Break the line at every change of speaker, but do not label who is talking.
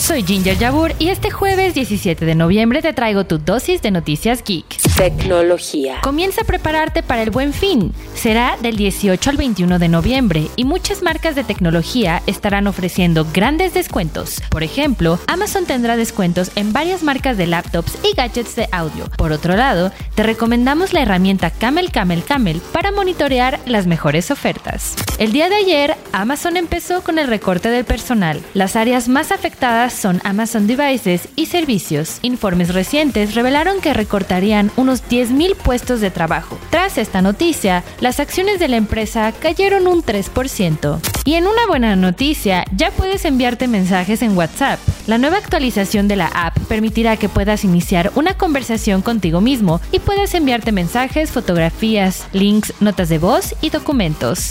Soy Ginger Yabur y este jueves 17 de noviembre te traigo tu dosis de noticias geek.
Tecnología.
Comienza a prepararte para el buen fin. Será del 18 al 21 de noviembre y muchas marcas de tecnología estarán ofreciendo grandes descuentos. Por ejemplo, Amazon tendrá descuentos en varias marcas de laptops y gadgets de audio. Por otro lado, te recomendamos la herramienta Camel Camel Camel para monitorear las mejores ofertas. El día de ayer, Amazon empezó con el recorte del personal. Las áreas más afectadas son Amazon Devices y Servicios. Informes recientes revelaron que recortarían unos 10.000 puestos de trabajo. Tras esta noticia, las acciones de la empresa cayeron un 3%. Y en una buena noticia, ya puedes enviarte mensajes en WhatsApp. La nueva actualización de la app permitirá que puedas iniciar una conversación contigo mismo y puedas enviarte mensajes, fotografías, links, notas de voz y documentos.